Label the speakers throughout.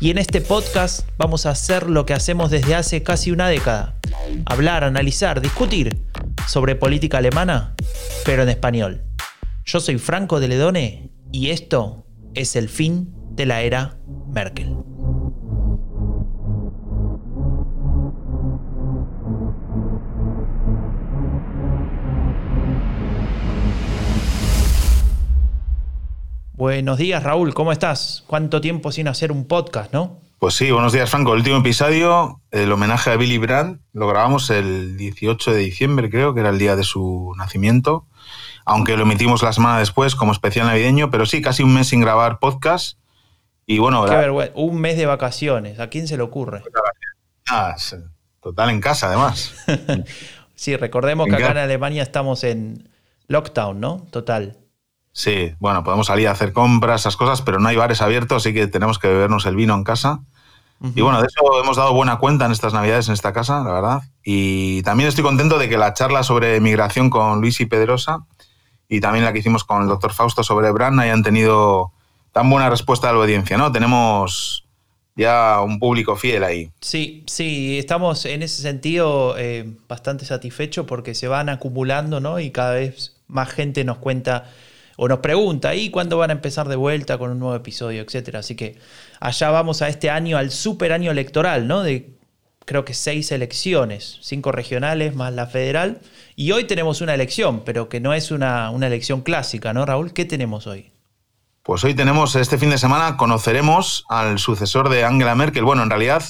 Speaker 1: Y en este podcast vamos a hacer lo que hacemos desde hace casi una década. Hablar, analizar, discutir sobre política alemana, pero en español. Yo soy Franco de Ledone y esto es el fin de la era Merkel. Buenos días, Raúl, ¿cómo estás? ¿Cuánto tiempo sin hacer un podcast, no?
Speaker 2: Pues sí, buenos días, Franco. El último episodio, el homenaje a Billy Brandt, lo grabamos el 18 de diciembre, creo que era el día de su nacimiento, aunque lo emitimos la semana después como especial navideño, pero sí, casi un mes sin grabar podcast. Y bueno,
Speaker 1: Qué vergüenza, un mes de vacaciones, ¿a quién se le ocurre?
Speaker 2: Ah, total en casa, además.
Speaker 1: sí, recordemos que acá en Alemania estamos en lockdown, ¿no? Total.
Speaker 2: Sí, bueno, podemos salir a hacer compras, esas cosas, pero no hay bares abiertos, así que tenemos que bebernos el vino en casa. Y bueno, de eso hemos dado buena cuenta en estas navidades en esta casa, la verdad. Y también estoy contento de que la charla sobre migración con Luis y Pedrosa y también la que hicimos con el doctor Fausto sobre Bran hayan tenido tan buena respuesta de la audiencia, ¿no? Tenemos ya un público fiel ahí.
Speaker 1: Sí, sí, estamos en ese sentido eh, bastante satisfechos porque se van acumulando, ¿no? Y cada vez más gente nos cuenta o nos pregunta, ¿y cuándo van a empezar de vuelta con un nuevo episodio, etcétera? Así que allá vamos a este año, al super año electoral, ¿no? De creo que seis elecciones, cinco regionales más la federal. Y hoy tenemos una elección, pero que no es una, una elección clásica, ¿no, Raúl? ¿Qué tenemos hoy?
Speaker 2: Pues hoy tenemos, este fin de semana, conoceremos al sucesor de Angela Merkel. Bueno, en realidad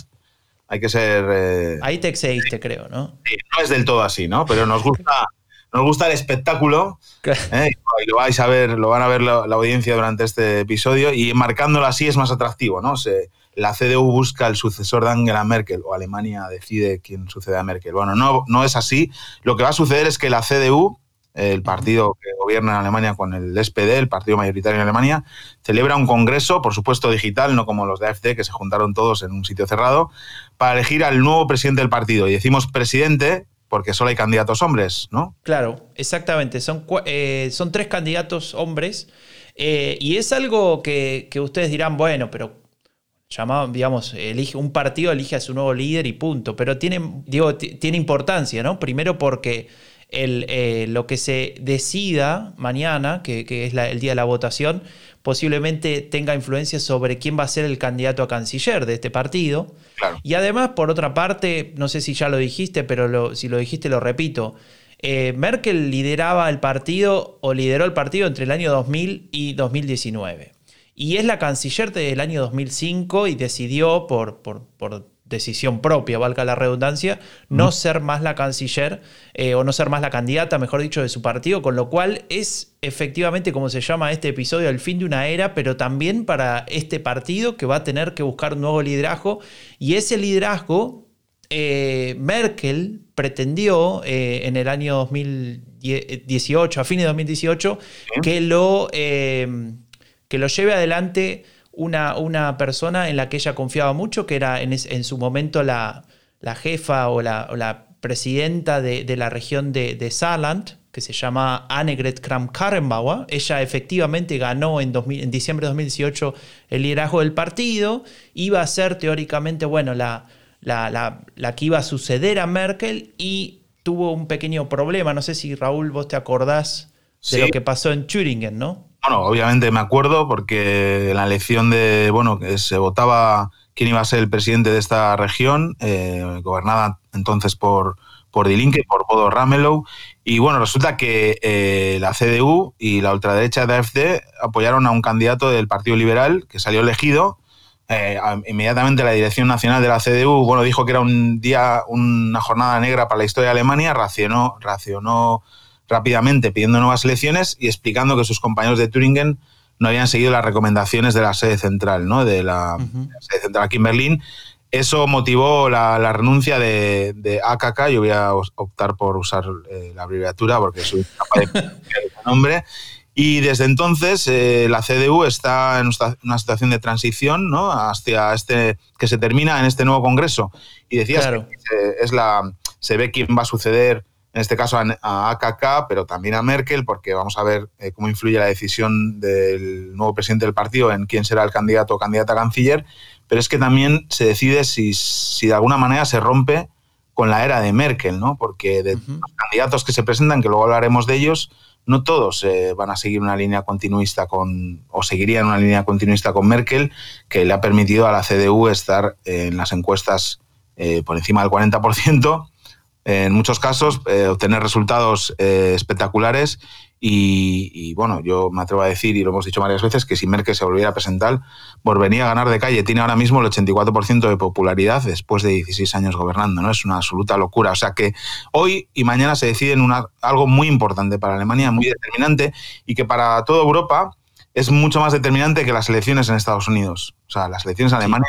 Speaker 2: hay que ser...
Speaker 1: Eh, Ahí te excediste, creo, ¿no?
Speaker 2: Sí, no es del todo así, ¿no? Pero nos gusta nos gusta el espectáculo ¿eh? y lo vais a ver, lo van a ver la, audiencia durante este episodio y marcándolo así es más atractivo, ¿no? Se, la CDU busca el sucesor de Angela Merkel o Alemania decide quién sucede a Merkel. Bueno, no, no es así. Lo que va a suceder es que la CDU, el partido que gobierna en Alemania con el SPD, el partido mayoritario en Alemania, celebra un congreso, por supuesto digital, no como los de AFD, que se juntaron todos en un sitio cerrado, para elegir al nuevo presidente del partido. Y decimos presidente porque solo hay candidatos hombres, ¿no?
Speaker 1: Claro, exactamente. Son, eh, son tres candidatos hombres. Eh, y es algo que, ustedes dirán, bueno, pero llamado, digamos, elige, un partido elige a su nuevo líder y punto. Pero tiene, digo, tiene importancia, ¿no? Primero porque el, eh, lo que se decida mañana, que, es el día de la votación, posiblemente tenga influencia sobre quién va a ser el candidato a canciller de este partido. Y además, por otra parte, no sé si ya lo dijiste, pero si lo dijiste lo repito, eh, Merkel lideraba el partido o lideró el partido entre el año 2000 y 2019. Y es la canciller desde el año 2005 y decidió por, por, por decisión propia, valga la redundancia, no ser más la canciller eh, o no ser más la candidata, mejor dicho, de su partido, con lo cual es efectivamente, como se llama este episodio, el fin de una era, pero también para este partido que va a tener que buscar un nuevo liderazgo. Y ese liderazgo eh, Merkel pretendió eh, en el año 2018, a fines de 2018, que lo, que lo lleve adelante una, persona en la que ella confiaba mucho, que era en, su momento la, jefa o la, presidenta de, la región de, de, Saarland, que se llama Annegret Kramp-Karrenbauer. Ella efectivamente ganó en, en, diciembre de 2018 el liderazgo del partido. Iba a ser teóricamente, bueno, la, la, que iba a suceder a Merkel y tuvo un pequeño problema. No sé si Raúl, vos te acordás de lo que pasó en Thüringen, ¿no?
Speaker 2: Bueno, obviamente me acuerdo porque la elección de, bueno, se votaba quién iba a ser el presidente de esta región, eh, gobernada entonces por, por Die por Bodo Ramelow. Y bueno, resulta que eh, la CDU y la ultraderecha de AfD apoyaron a un candidato del Partido Liberal que salió elegido. Eh, inmediatamente la dirección nacional de la CDU bueno, dijo que era un día, una jornada negra para la historia de Alemania, racionó, racionó rápidamente pidiendo nuevas elecciones y explicando que sus compañeros de Turingen no habían seguido las recomendaciones de la sede central, ¿no? De la, sede central aquí en Berlín. eso motivó la, renuncia de, AKK. Yo voy a optar por usar eh, la abreviatura porque soy capaz de nombre. Y desde entonces eh, la CDU está en una situación de transición ¿no? hacia este que se termina en este nuevo Congreso. Y decías que es la, se ve quién va a suceder, en este caso a, AKK, pero también a Merkel, porque vamos a ver eh, cómo influye la decisión del nuevo presidente del partido en quién será el candidato o candidata a canciller. Pero es que también se decide si, de alguna manera se rompe con la era de Merkel, ¿no? Porque de los candidatos que se presentan, que luego hablaremos de ellos, no todos eh, van a seguir una línea continuista con, o seguirían una línea continuista con Merkel, que le ha permitido a la CDU estar en las encuestas eh, por encima del 40%, en muchos casos eh, obtener resultados espectaculares y, bueno, yo me atrevo a decir, y lo hemos dicho varias veces, que si Merkel se volviera a presentar, volvería a ganar de calle. Tiene ahora mismo el 84% de popularidad después de 16 años gobernando, ¿no? Es una absoluta locura. O sea que hoy y mañana se decide en una, algo muy importante para Alemania, muy determinante, y que para toda Europa es mucho más determinante que las elecciones en Estados Unidos. O sea, las elecciones en Alemania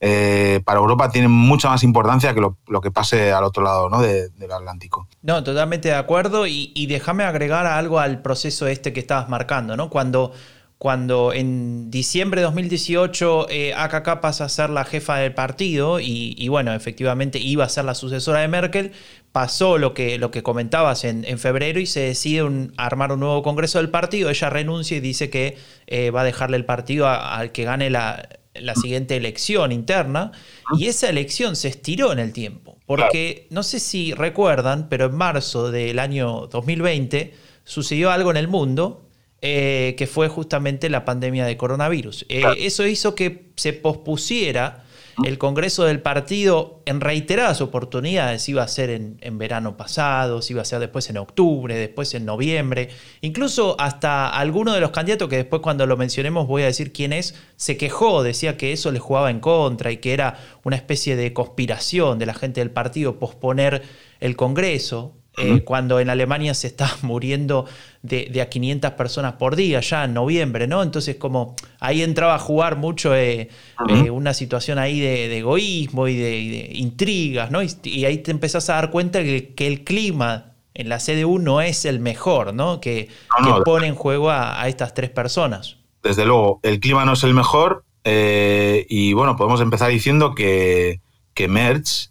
Speaker 2: eh, para Europa tiene mucha más importancia que lo, que pase al otro lado ¿no? del Atlántico.
Speaker 1: No, totalmente de acuerdo. Y, déjame agregar algo al proceso este que estabas marcando, ¿no? Cuando, cuando en diciembre de 2018 eh, AKK pasa a ser la jefa del partido y, bueno, efectivamente iba a ser la sucesora de Merkel, pasó lo que, lo que comentabas en, febrero y se decide armar un nuevo congreso del partido. Ella renuncia y dice que eh, va a dejarle el partido al que gane la, la siguiente elección interna y esa elección se estiró en el tiempo. Porque no sé si recuerdan, pero en marzo del año 2020 sucedió algo en el mundo eh, que fue justamente la pandemia de coronavirus. Eh, eso hizo que se pospusiera el Congreso del partido en reiteradas oportunidades iba a ser en, verano pasado, iba a ser después en octubre, después en noviembre. Incluso hasta alguno de los candidatos, que después cuando lo mencionemos voy a decir quién es, se quejó, decía que eso le jugaba en contra y que era una especie de conspiración de la gente del partido posponer el Congreso. Eh, cuando en Alemania se está muriendo de, a 500 personas por día, ya en noviembre, ¿no? Entonces, como ahí entraba a jugar mucho eh, eh, una situación ahí de, egoísmo y de, intrigas, ¿no? Y, ahí te empezás a dar cuenta que, el clima en la CDU no es el mejor, ¿no? Que, pone en juego a, estas tres personas.
Speaker 2: Desde luego, el clima no es el mejor y bueno, podemos empezar diciendo que, que Merch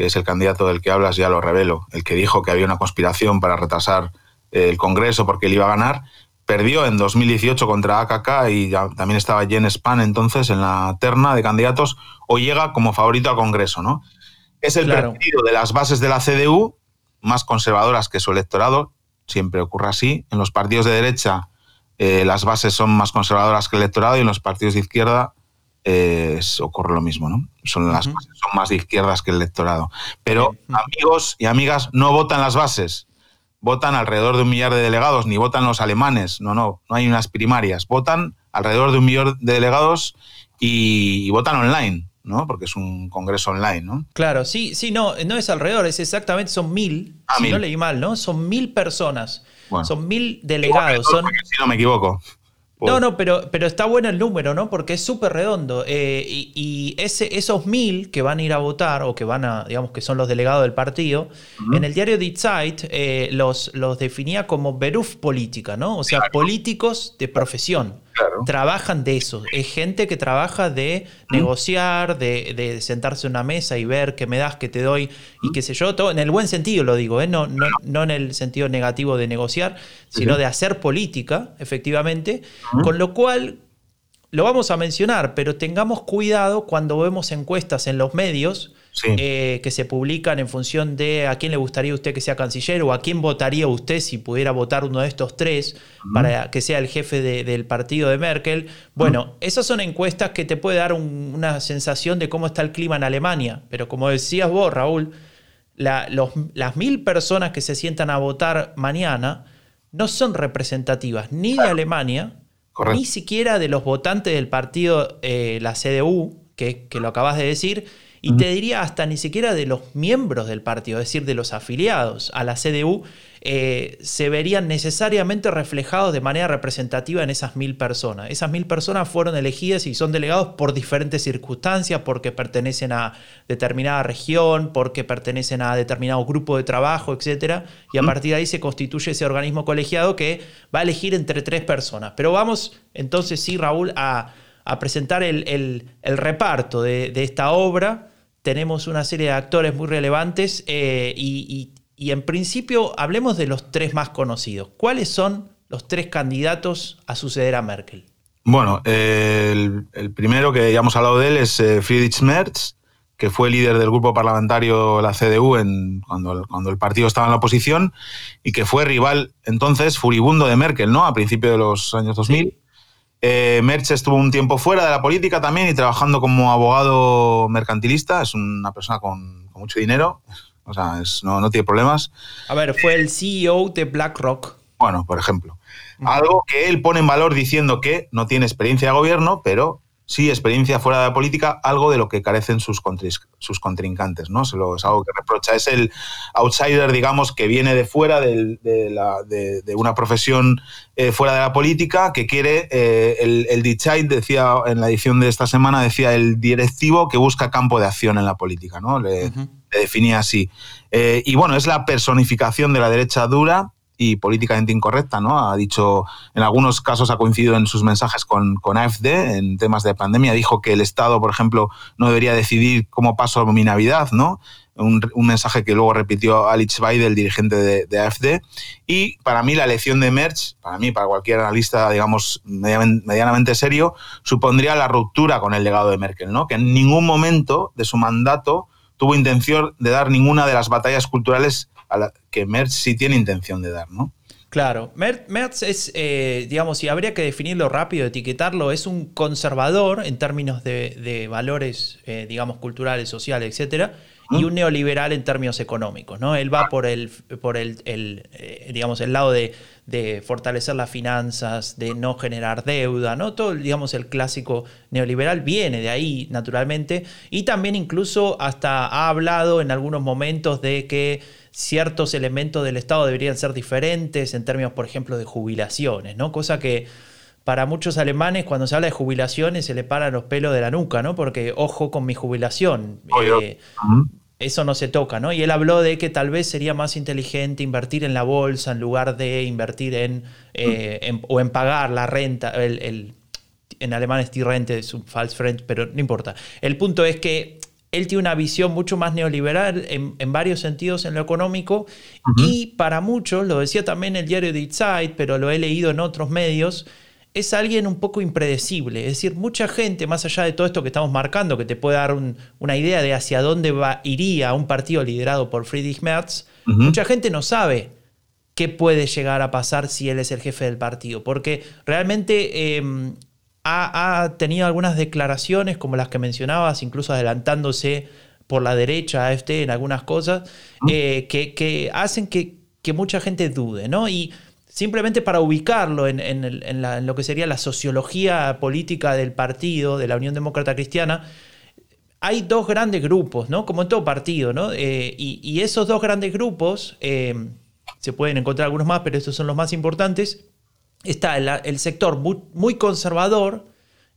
Speaker 2: que es el candidato del que hablas, ya lo revelo, el que dijo que había una conspiración para retrasar eh, el Congreso porque él iba a ganar, perdió en 2018 contra AKK y también estaba Jen Span entonces en la terna de candidatos, o llega como favorito al Congreso, ¿no? Es el partido de las bases de la CDU, más conservadoras que su electorado, siempre ocurre así. En los partidos de derecha eh, las bases son más conservadoras que el electorado y en los partidos de izquierda ocurre lo mismo, ¿no? Son las son más de izquierdas que el electorado. Pero amigos y amigas, no votan las bases. Votan alrededor de un millar de delegados, ni votan los alemanes. No, no, no hay unas primarias. Votan alrededor de un millón de delegados y, votan online. ¿no? Porque es un congreso online, ¿no?
Speaker 1: Claro, sí, sí, no, no es alrededor, es exactamente, son mil, ah, si no leí mal, ¿no? Son mil personas, son mil delegados. Son...
Speaker 2: Si no me equivoco.
Speaker 1: No, no, pero, pero está bueno el número, ¿no? Porque es súper redondo. Eh, y, ese, esos mil que van a ir a votar, o que van a, digamos, que son los delegados del partido, en el diario Die Zeit eh, los, los definía como Beruf política, ¿no? O sea, políticos de profesión. Trabajan de eso. Es gente que trabaja de negociar, de, sentarse en una mesa y ver qué me das, qué te doy y qué sé yo. Todo, en el buen sentido lo digo, ¿eh? no, no, en el sentido negativo de negociar, sino de hacer política, efectivamente. Con lo cual, lo vamos a mencionar, pero tengamos cuidado cuando vemos encuestas en los medios eh, que se publican en función de a quién le gustaría usted que sea canciller o a quién votaría usted si pudiera votar uno de estos tres para que sea el jefe del partido de Merkel. Bueno, esas son encuestas que te puede dar una sensación de cómo está el clima en Alemania, pero como decías vos, Raúl, las mil personas que se sientan a votar mañana no son representativas ni de Alemania, ni siquiera de los votantes del partido, eh, la CDU, que, que lo acabas de decir, y te diría hasta ni siquiera de los miembros del partido, es decir, de los afiliados a la CDU, eh, se verían necesariamente reflejados de manera representativa en esas mil personas. Esas mil personas fueron elegidas y son delegados por diferentes circunstancias, porque pertenecen a determinada región, porque pertenecen a determinado grupo de trabajo, etc. Y a partir de ahí se constituye ese organismo colegiado que va a elegir entre tres personas. Pero vamos entonces, sí, Raúl, a, presentar el, reparto de, esta obra. Tenemos una serie de actores muy relevantes eh, y y en principio hablemos de los tres más conocidos. ¿Cuáles son los tres candidatos a suceder a Merkel?
Speaker 2: Bueno, el, primero que ya hemos hablado de él es eh, Friedrich Merz, que fue líder del grupo parlamentario la CDU en, cuando, cuando, el partido estaba en la oposición y que fue rival entonces furibundo de Merkel, ¿no? A principios de los años 2000. Eh, Merz estuvo un tiempo fuera de la política también y trabajando como abogado mercantilista. Es una persona con, con mucho dinero, o sea, no, tiene problemas.
Speaker 1: A ver, fue el CEO de BlackRock.
Speaker 2: Bueno, por ejemplo. Algo que él pone en valor diciendo que no tiene experiencia de gobierno, pero sí experiencia fuera de la política, algo de lo que carecen sus, sus contrincantes, ¿no? Se lo, es algo que reprocha. Es el outsider, digamos, que viene de fuera de, una profesión eh, fuera de la política, que quiere, eh, el, el decía en la edición de esta semana, decía el directivo que busca campo de acción en la política, ¿no? Le, definía así. Eh, y bueno, es la personificación de la derecha dura y políticamente incorrecta, ¿no? Ha dicho, en algunos casos ha coincidido en sus mensajes con, con AFD en temas de pandemia, dijo que el Estado, por ejemplo, no debería decidir cómo paso mi Navidad, ¿no? Un, mensaje que luego repitió Alex Weidel, el dirigente de, AFD. Y para mí la elección de Merch, para mí, para cualquier analista, digamos, medianamente serio, supondría la ruptura con el legado de Merkel, ¿no? Que en ningún momento de su mandato tuvo intención de dar ninguna de las batallas culturales que Merz sí tiene intención de dar, ¿no?
Speaker 1: Claro, Merz es, eh, digamos, si habría que definirlo rápido, etiquetarlo, es un conservador en términos de, valores, eh, digamos, culturales, sociales, etcétera, y un neoliberal en términos económicos, ¿no? Él va por el, por el, eh, digamos, el lado de, fortalecer las finanzas, de no generar deuda, ¿no? Todo, digamos, el clásico neoliberal viene de ahí, naturalmente, y también incluso hasta ha hablado en algunos momentos de que ciertos elementos del Estado deberían ser diferentes en términos, por ejemplo, de jubilaciones, ¿no? Cosa que para muchos alemanes cuando se habla de jubilaciones se le paran los pelos de la nuca, ¿no? Porque ojo con mi jubilación. Eh, eso no se toca, ¿no? Y él habló de que tal vez sería más inteligente invertir en la bolsa en lugar de invertir en, eh, o en pagar la renta, el, en alemán es rente, es un false friend, pero no importa. El punto es que él tiene una visión mucho más neoliberal en, varios sentidos en lo económico y para muchos, lo decía también el diario Die Zeit, pero lo he leído en otros medios, es alguien un poco impredecible. Es decir, mucha gente, más allá de todo esto que estamos marcando, que te puede dar una idea de hacia dónde va, iría un partido liderado por Friedrich Merz, mucha gente no sabe qué puede llegar a pasar si él es el jefe del partido. Porque realmente em, ha, tenido algunas declaraciones, como las que mencionabas, incluso adelantándose por la derecha AFT en algunas cosas, eh, que, hacen que, que, mucha gente dude, ¿no? Y simplemente para ubicarlo en, lo que sería la sociología política del partido, de la Unión Demócrata Cristiana, hay dos grandes grupos, ¿no? Como en todo partido, ¿no? Eh, y, esos dos grandes grupos, eh, se pueden encontrar algunos más, pero estos son los más importantes, está el, sector muy, conservador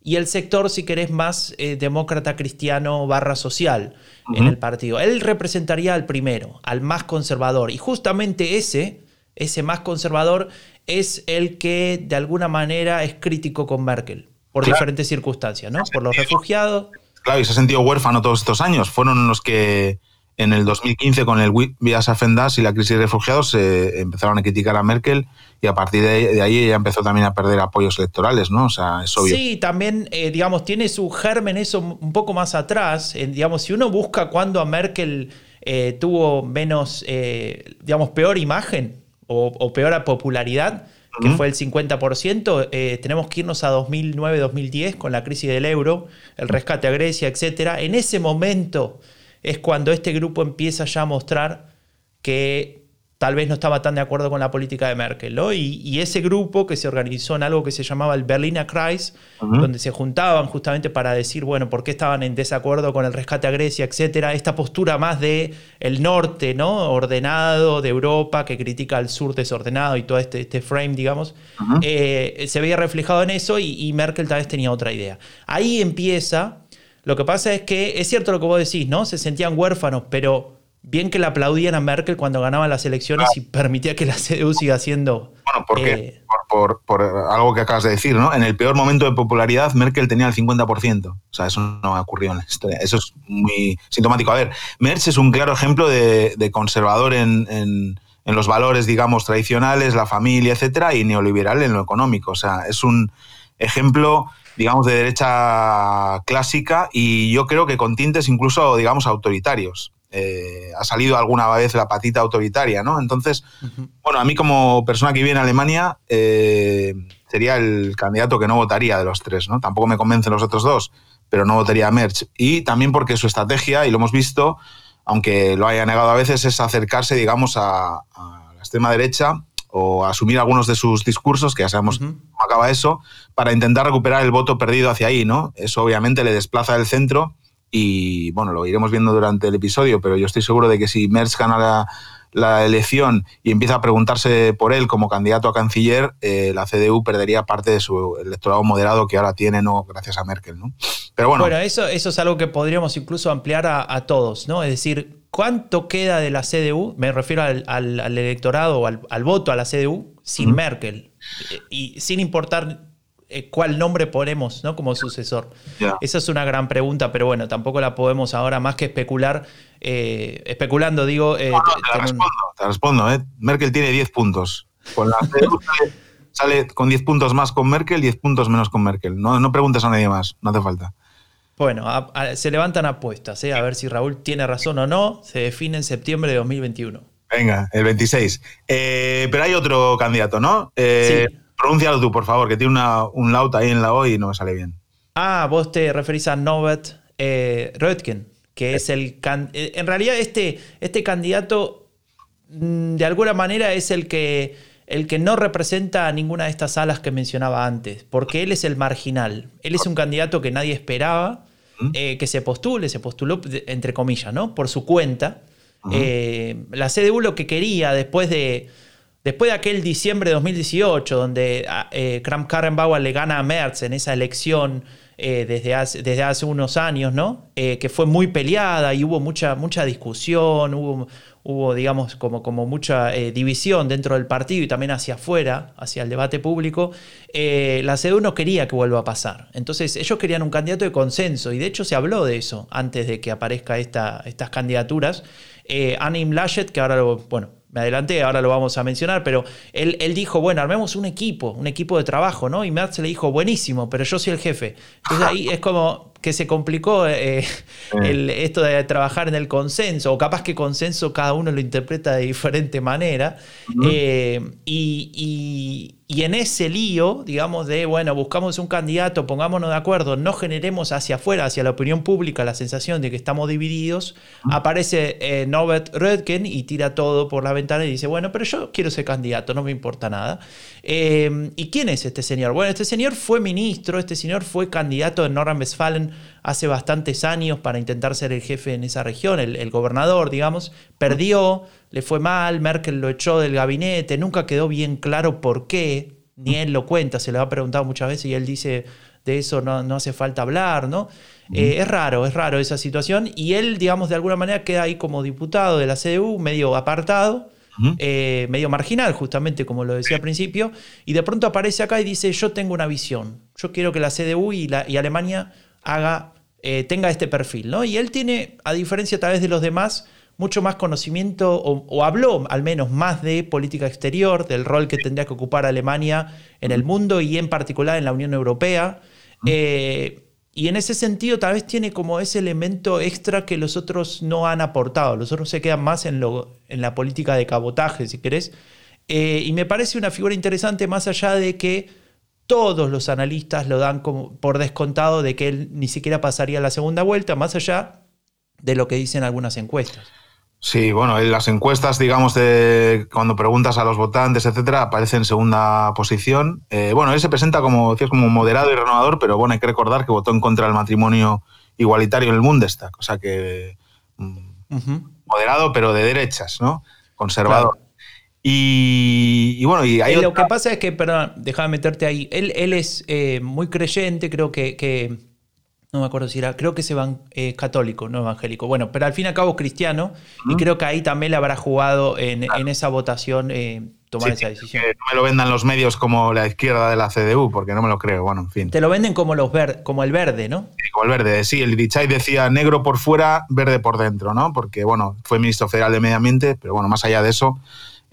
Speaker 1: y el sector, si querés, más eh, demócrata cristiano barra social en el partido. Él representaría al primero, al más conservador, y justamente ese ese más conservador, es el que de alguna manera es crítico con Merkel, por diferentes circunstancias, ¿no? Por los refugiados.
Speaker 2: Claro, y se ha sentido huérfano todos estos años. Fueron los que en el 2015 con el Vías Afendas y la crisis de refugiados se empezaron a criticar a Merkel y a partir de, ahí ella empezó también a perder apoyos electorales, ¿no? O sea, es obvio.
Speaker 1: Sí, también, eh, digamos, tiene su germen eso un poco más atrás. digamos, si uno busca cuando a Merkel eh, tuvo menos, eh, digamos, peor imagen, o, peor a popularidad, que fue el 50%, eh, tenemos que irnos a 2009-2010 con la crisis del euro, el rescate a Grecia, etc. En ese momento es cuando este grupo empieza ya a mostrar que tal vez no estaba tan de acuerdo con la política de Merkel. ¿no? Y, ese grupo que se organizó en algo que se llamaba el Berliner Kreis, donde se juntaban justamente para decir, bueno, por qué estaban en desacuerdo con el rescate a Grecia, etcétera, esta postura más de el norte, ¿no? ordenado de Europa, que critica al sur desordenado y todo este, este frame, digamos, eh, se veía reflejado en eso y, y Merkel tal vez tenía otra idea. Ahí empieza. Lo que pasa es que es cierto lo que vos decís, ¿no? Se sentían huérfanos, pero bien que le aplaudían a Merkel cuando ganaba las elecciones y permitía que la CDU siga siendo...
Speaker 2: Bueno, porque, eh, por, por, algo que acabas de decir, ¿no? En el peor momento de popularidad, Merkel tenía el 50%. O sea, eso no ha ocurrido en la historia. Eso es muy sintomático. A ver, Merz es un claro ejemplo de, conservador en, en, los valores, digamos, tradicionales, la familia, etcétera, y neoliberal en lo económico. O sea, es un ejemplo digamos, de derecha clásica y yo creo que con tintes incluso, digamos, autoritarios. Eh, ha salido alguna vez la patita autoritaria, ¿no? Entonces, bueno, a mí como persona que vive en Alemania, eh, sería el candidato que no votaría de los tres, ¿no? Tampoco me convencen los otros dos, pero no votaría a Merch. Y también porque su estrategia, y lo hemos visto, aunque lo haya negado a veces, es acercarse, digamos, a, la extrema derecha o asumir algunos de sus discursos, que ya sabemos cómo acaba eso, para intentar recuperar el voto perdido hacia ahí, ¿no? Eso obviamente le desplaza del centro y bueno, lo iremos viendo durante el episodio, pero yo estoy seguro de que si Merz gana la, elección y empieza a preguntarse por él como candidato a canciller, eh, la CDU perdería parte de su electorado moderado que ahora tiene, ¿no? Gracias a Merkel, ¿no?
Speaker 1: Pero bueno. Bueno, eso, eso es algo que podríamos incluso ampliar a, todos, ¿no? Es decir, ¿cuánto queda de la CDU? Me refiero al, electorado o al, voto a la CDU sin Merkel. Y sin importar eh, cuál nombre ponemos ¿no? como sucesor. Esa es una gran pregunta, pero bueno, tampoco la podemos ahora más que especular. Eh, especulando, digo.
Speaker 2: Eh, te, respondo, te respondo. Merkel tiene 10 puntos. Con la sale, con 10 puntos más con Merkel, 10 puntos menos con Merkel. No, no preguntes a nadie más, no hace falta.
Speaker 1: Bueno, se levantan apuestas, a ver si Raúl tiene razón o no. Se define en septiembre de 2021.
Speaker 2: Venga, el 26. pero hay otro candidato, ¿no? sí. Pronúncialo tú, por favor, que tiene un laut ahí en la O y no me sale bien.
Speaker 1: Ah, vos te referís a Norbert eh, Röttgen, que es el... Eh, en realidad este, este candidato mm, de alguna manera es el que, el que no representa a ninguna de estas alas que mencionaba antes, porque él es el marginal. Él es un candidato que nadie esperaba eh, que se postule, se postuló entre comillas, ¿no? Por su cuenta. la CDU lo que quería después de Después de aquel diciembre de 2018, donde eh, Kram Karrenbauer le gana a Merz en esa elección eh, desde, hace, desde hace unos años, ¿no? Eh, que fue muy peleada y hubo mucha, mucha discusión, hubo, hubo digamos, como, como mucha división dentro del partido y también hacia afuera, hacia el debate público, la CDU no quería que vuelva a pasar. Entonces, ellos querían un candidato de consenso y de hecho se habló de eso antes de que aparezcan esta, estas candidaturas. Anim Laschet, que ahora lo, bueno, me adelanté, ahora lo vamos a mencionar, pero él, él, dijo, bueno, armemos un equipo, un equipo de trabajo, ¿no? Y Merz le dijo, buenísimo, pero yo soy el jefe. Entonces ahí es como que se complicó eh, esto de trabajar en el consenso, o capaz que consenso cada uno lo interpreta de diferente manera. Eh, y y en ese lío, digamos, de, bueno, buscamos un candidato, pongámonos de acuerdo, no generemos hacia afuera, hacia la opinión pública, la sensación de que estamos divididos, aparece eh, Norbert Röttgen y tira todo por la ventana y dice, bueno, pero yo quiero ser candidato, no me importa nada. Eh, ¿Y quién es este señor? Bueno, este señor fue ministro, este señor fue candidato en Nordrhein-Westfalen hace bastantes años para intentar ser el jefe en esa región, el, gobernador, digamos, perdió, le fue mal, Merkel lo echó del gabinete, nunca quedó bien claro por qué, ni él lo cuenta, se lo ha preguntado muchas veces y él dice, de eso no, hace falta hablar, ¿no? Eh, es raro, es raro esa situación y él, digamos, de alguna manera queda ahí como diputado de la CDU, medio apartado. Eh, medio marginal, justamente como lo decía al principio, y de pronto aparece acá y dice, yo tengo una visión, yo quiero que la CDU y, la, y Alemania haga, eh, tenga este perfil, ¿no? Y él tiene, a diferencia tal vez de los demás, mucho más conocimiento, o, habló al menos más de política exterior, del rol que tendría que ocupar Alemania en el mundo y en particular en la Unión Europea. Eh, y en ese sentido tal vez tiene como ese elemento extra que los otros no han aportado. Los otros se quedan más en, lo, en la política de cabotaje, si querés. Eh, y me parece una figura interesante más allá de que todos los analistas lo dan como por descontado de que él ni siquiera pasaría la segunda vuelta, más allá de lo que dicen algunas encuestas.
Speaker 2: Sí, bueno, en las encuestas, digamos, de cuando preguntas a los votantes, etcétera, aparece en segunda posición. Eh, bueno, él se presenta como, decías, como moderado y renovador, pero bueno, hay que recordar que votó en contra del matrimonio igualitario en el Bundestag, o sea que mm, moderado, pero de derechas, ¿no? Conservador. Y, bueno, y
Speaker 1: hay Lo que pasa es que, perdón, déjame meterte ahí, él, él es eh, muy creyente, creo que, que no me acuerdo si era, creo que es eh, católico, no evangélico. Bueno, pero al fin y al cabo cristiano, y creo que ahí también le habrá jugado en, esa votación eh, tomar esa decisión.
Speaker 2: Que no me lo vendan los medios como la izquierda de la CDU, porque no me lo creo, bueno, en fin.
Speaker 1: Te lo venden como, los como el verde, ¿no?
Speaker 2: Sí, como el verde, sí, el Dichay decía negro por fuera, verde por dentro, ¿no? Porque, bueno, fue ministro federal de Medio Ambiente, pero bueno, más allá de eso,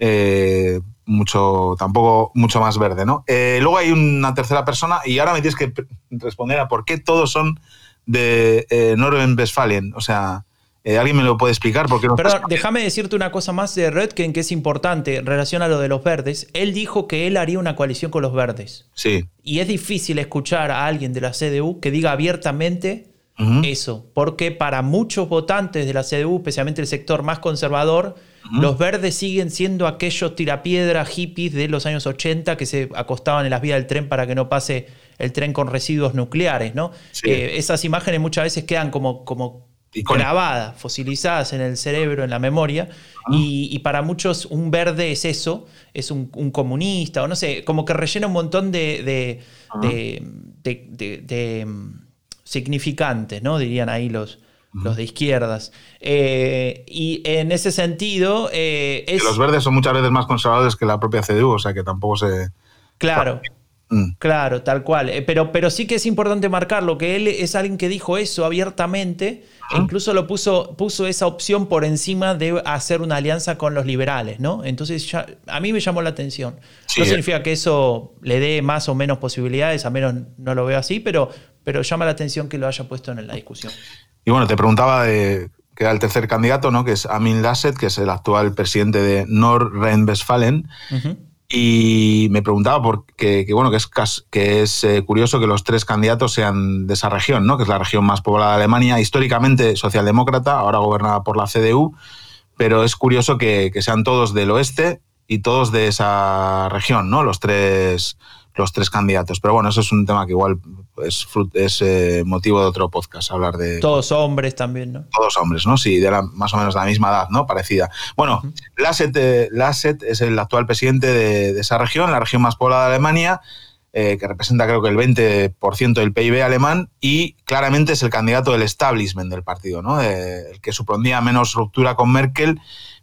Speaker 2: eh, mucho, tampoco mucho más verde, ¿no? Eh, luego hay una tercera persona y ahora me tienes que responder a por qué todos son de eh, Norden-Westfalen. O sea, eh, ¿alguien me lo puede explicar? Porque
Speaker 1: Perdón, déjame decirte una cosa más de Redken que es importante en relación a lo de los verdes. Él dijo que él haría una coalición con los verdes.
Speaker 2: Sí.
Speaker 1: Y es difícil escuchar a alguien de la CDU que diga abiertamente eso, porque para muchos votantes de la CDU, especialmente el sector más conservador, los verdes siguen siendo aquellos tirapiedras hippies de los años 80 que se acostaban en las vías del tren para que no pase el tren con residuos nucleares, ¿no? Eh, esas imágenes muchas veces quedan como, como grabadas, fosilizadas en el cerebro, en la memoria, y, para muchos un verde es eso, es un, comunista, o no sé, como que rellena un montón de, de, mm, significantes, ¿no? Dirían ahí los, los de izquierdas. Eh, y en ese sentido... Eh,
Speaker 2: los verdes son muchas veces más conservadores que la propia CDU, o sea que tampoco se...
Speaker 1: Claro. Mm. Claro, tal cual. Eh, pero, pero sí que es importante marcarlo, que él es alguien que dijo eso abiertamente e incluso lo puso, puso esa opción por encima de hacer una alianza con los liberales, ¿no? Entonces ya, a mí me llamó la atención. no significa que eso le dé más o menos posibilidades, a menos no lo veo así, pero, pero llama la atención que lo haya puesto en la discusión.
Speaker 2: Y bueno, te preguntaba de, que era el tercer candidato, ¿no? que es Amin Lasset, que es el actual presidente de Nord-Rhein-Westfalen. Y me preguntaba porque que, bueno, que es, que es eh, curioso que los tres candidatos sean de esa región, ¿no? que es la región más poblada de Alemania, históricamente socialdemócrata, ahora gobernada por la CDU, pero es curioso que, que sean todos del oeste y todos de esa región, ¿no? los tres los tres candidatos. Pero bueno, eso es un tema que igual es, es eh, motivo de otro podcast, hablar de...
Speaker 1: Todos hombres también, ¿no?
Speaker 2: Todos hombres, ¿no? Sí, de la, más o menos de la misma edad, ¿no? Parecida. Bueno, Lasset, eh, es el actual presidente de, esa región, la región más poblada de Alemania, eh, que representa creo que el 20% del PIB alemán y claramente es el candidato del establishment del partido, ¿no? el que supondría menos ruptura con Merkel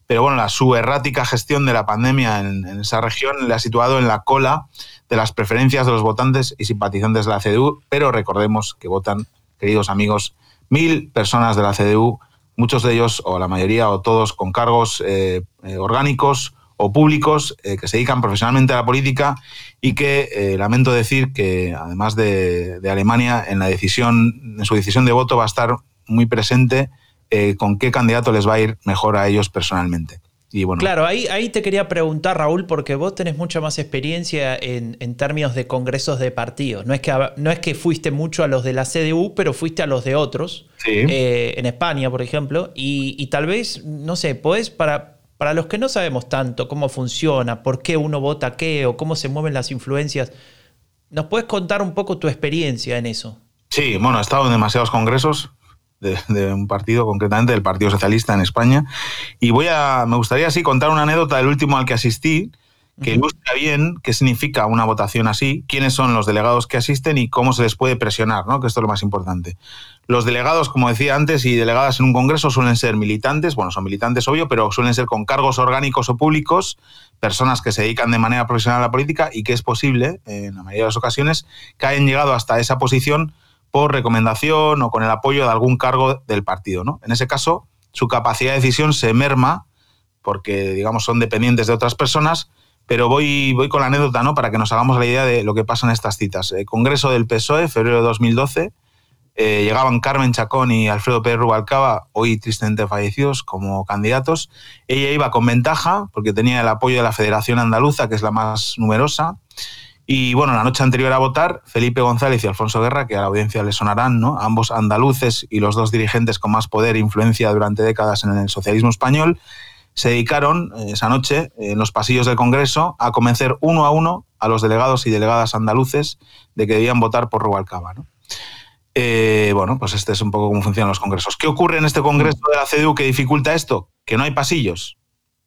Speaker 2: pero bueno, la, su errática gestión de la pandemia en, esa región le ha situado en la cola de las preferencias de los votantes y simpatizantes de la CDU, pero recordemos que votan, queridos amigos, mil personas de la CDU, muchos de ellos, o la mayoría, o todos, con cargos eh, eh, orgánicos o públicos eh, que se dedican profesionalmente a la política y que lamento decir que además de, Alemania en la decisión en su decisión de voto va a estar muy presente con qué candidato les va a ir mejor a ellos personalmente. Y bueno,
Speaker 1: claro, ahí, ahí te quería preguntar, Raúl, porque vos tenés mucha más experiencia en, términos de congresos de partidos. No es, que, no es que fuiste mucho a los de la CDU, pero fuiste a los de otros, eh, en España, por ejemplo, y, tal vez, no sé, podés, para, para los que no sabemos tanto cómo funciona, por qué uno vota qué o cómo se mueven las influencias, ¿nos puedes contar un poco tu experiencia en eso?
Speaker 2: Sí, bueno, he estado en demasiados congresos, de, un partido, concretamente del Partido Socialista en España. Y voy a, me gustaría así contar una anécdota del último al que asistí, que ilustra bien qué significa una votación así, quiénes son los delegados que asisten y cómo se les puede presionar, ¿no? que esto es lo más importante. Los delegados, como decía antes, y delegadas en un congreso suelen ser militantes, bueno, son militantes obvio, pero suelen ser con cargos orgánicos o públicos, personas que se dedican de manera profesional a la política y que es posible, en la mayoría de las ocasiones, que hayan llegado hasta esa posición por recomendación o con el apoyo de algún cargo del partido. ¿no? En ese caso, su capacidad de decisión se merma porque, digamos, son dependientes de otras personas, pero voy, voy con la anécdota ¿no? para que nos hagamos la idea de lo que pasa en estas citas. Congreso del PSOE, febrero de 2012, eh, llegaban Carmen Chacón y Alfredo Pérez Rubalcaba, hoy tristemente fallecidos, como candidatos. Ella iba con ventaja porque tenía el apoyo de la Federación Andaluza, que es la más numerosa, Y bueno, la noche anterior a votar, Felipe González y Alfonso Guerra, que a la audiencia le sonarán, ¿no? ambos andaluces y los dos dirigentes con más poder e influencia durante décadas en el socialismo español, se dedicaron eh, esa noche en los pasillos del Congreso a convencer uno a uno a los delegados y delegadas andaluces de que debían votar por Rubalcaba. ¿no? Eh, bueno, pues este es un poco cómo funcionan los congresos. ¿Qué ocurre en este congreso de la CDU que dificulta esto? Que no hay pasillos,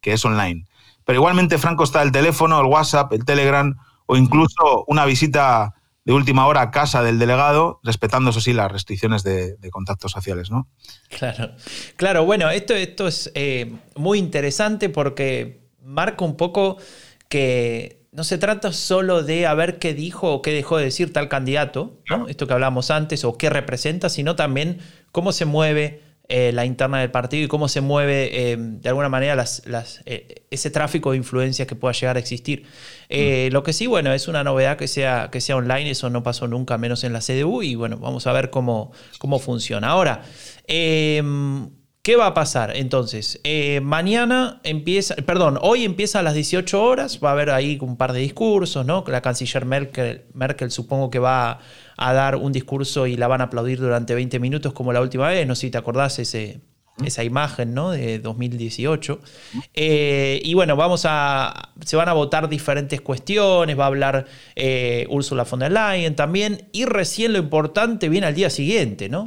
Speaker 2: que es online. Pero igualmente, Franco, está el teléfono, el WhatsApp, el Telegram o incluso una visita de última hora a casa del delegado, respetando, eso sí, las restricciones de, contactos sociales, ¿no?
Speaker 1: Claro, claro, bueno, esto, esto es eh, muy interesante porque marca un poco que no se trata solo de a ver qué dijo o qué dejó de decir tal candidato, ¿no? esto que hablamos antes, o qué representa, sino también cómo se mueve eh, la interna del partido y cómo se mueve eh, de alguna manera las, eh, ese tráfico de influencias que pueda llegar a existir. Mm. Lo que sí, bueno, es una novedad que sea, que sea online, eso no pasó nunca, menos en la CDU, y bueno, vamos a ver cómo, cómo funciona. Ahora, em, ¿Qué va a pasar? Entonces, mañana empieza, perdón, hoy empieza a las 18 horas, va a haber ahí un par de discursos, ¿no? La canciller Merkel, Merkel supongo que va a dar un discurso y la van a aplaudir durante 20 minutos como la última vez. No sé si te acordás ese, esa imagen ¿no? de 2018. Eh, y bueno, vamos a. Se van a votar diferentes cuestiones, va a hablar eh, Ursula von der Leyen también. Y recién lo importante viene al día siguiente, ¿no?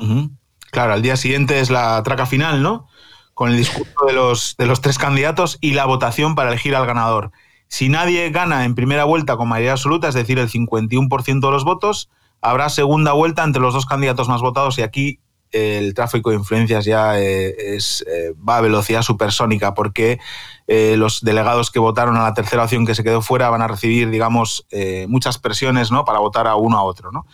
Speaker 2: Claro, al día siguiente es la traca final, ¿no? Con el discurso de los, de los tres candidatos y la votación para elegir al ganador. Si nadie gana en primera vuelta con mayoría absoluta, es decir, el 51% de los votos, habrá segunda vuelta entre los dos candidatos más votados y aquí eh, el tráfico de influencias ya eh, es, eh, va a velocidad supersónica porque los delegados que votaron a la tercera opción que se quedó fuera van a recibir, digamos, muchas presiones ¿no? para votar a uno a otro. ¿no?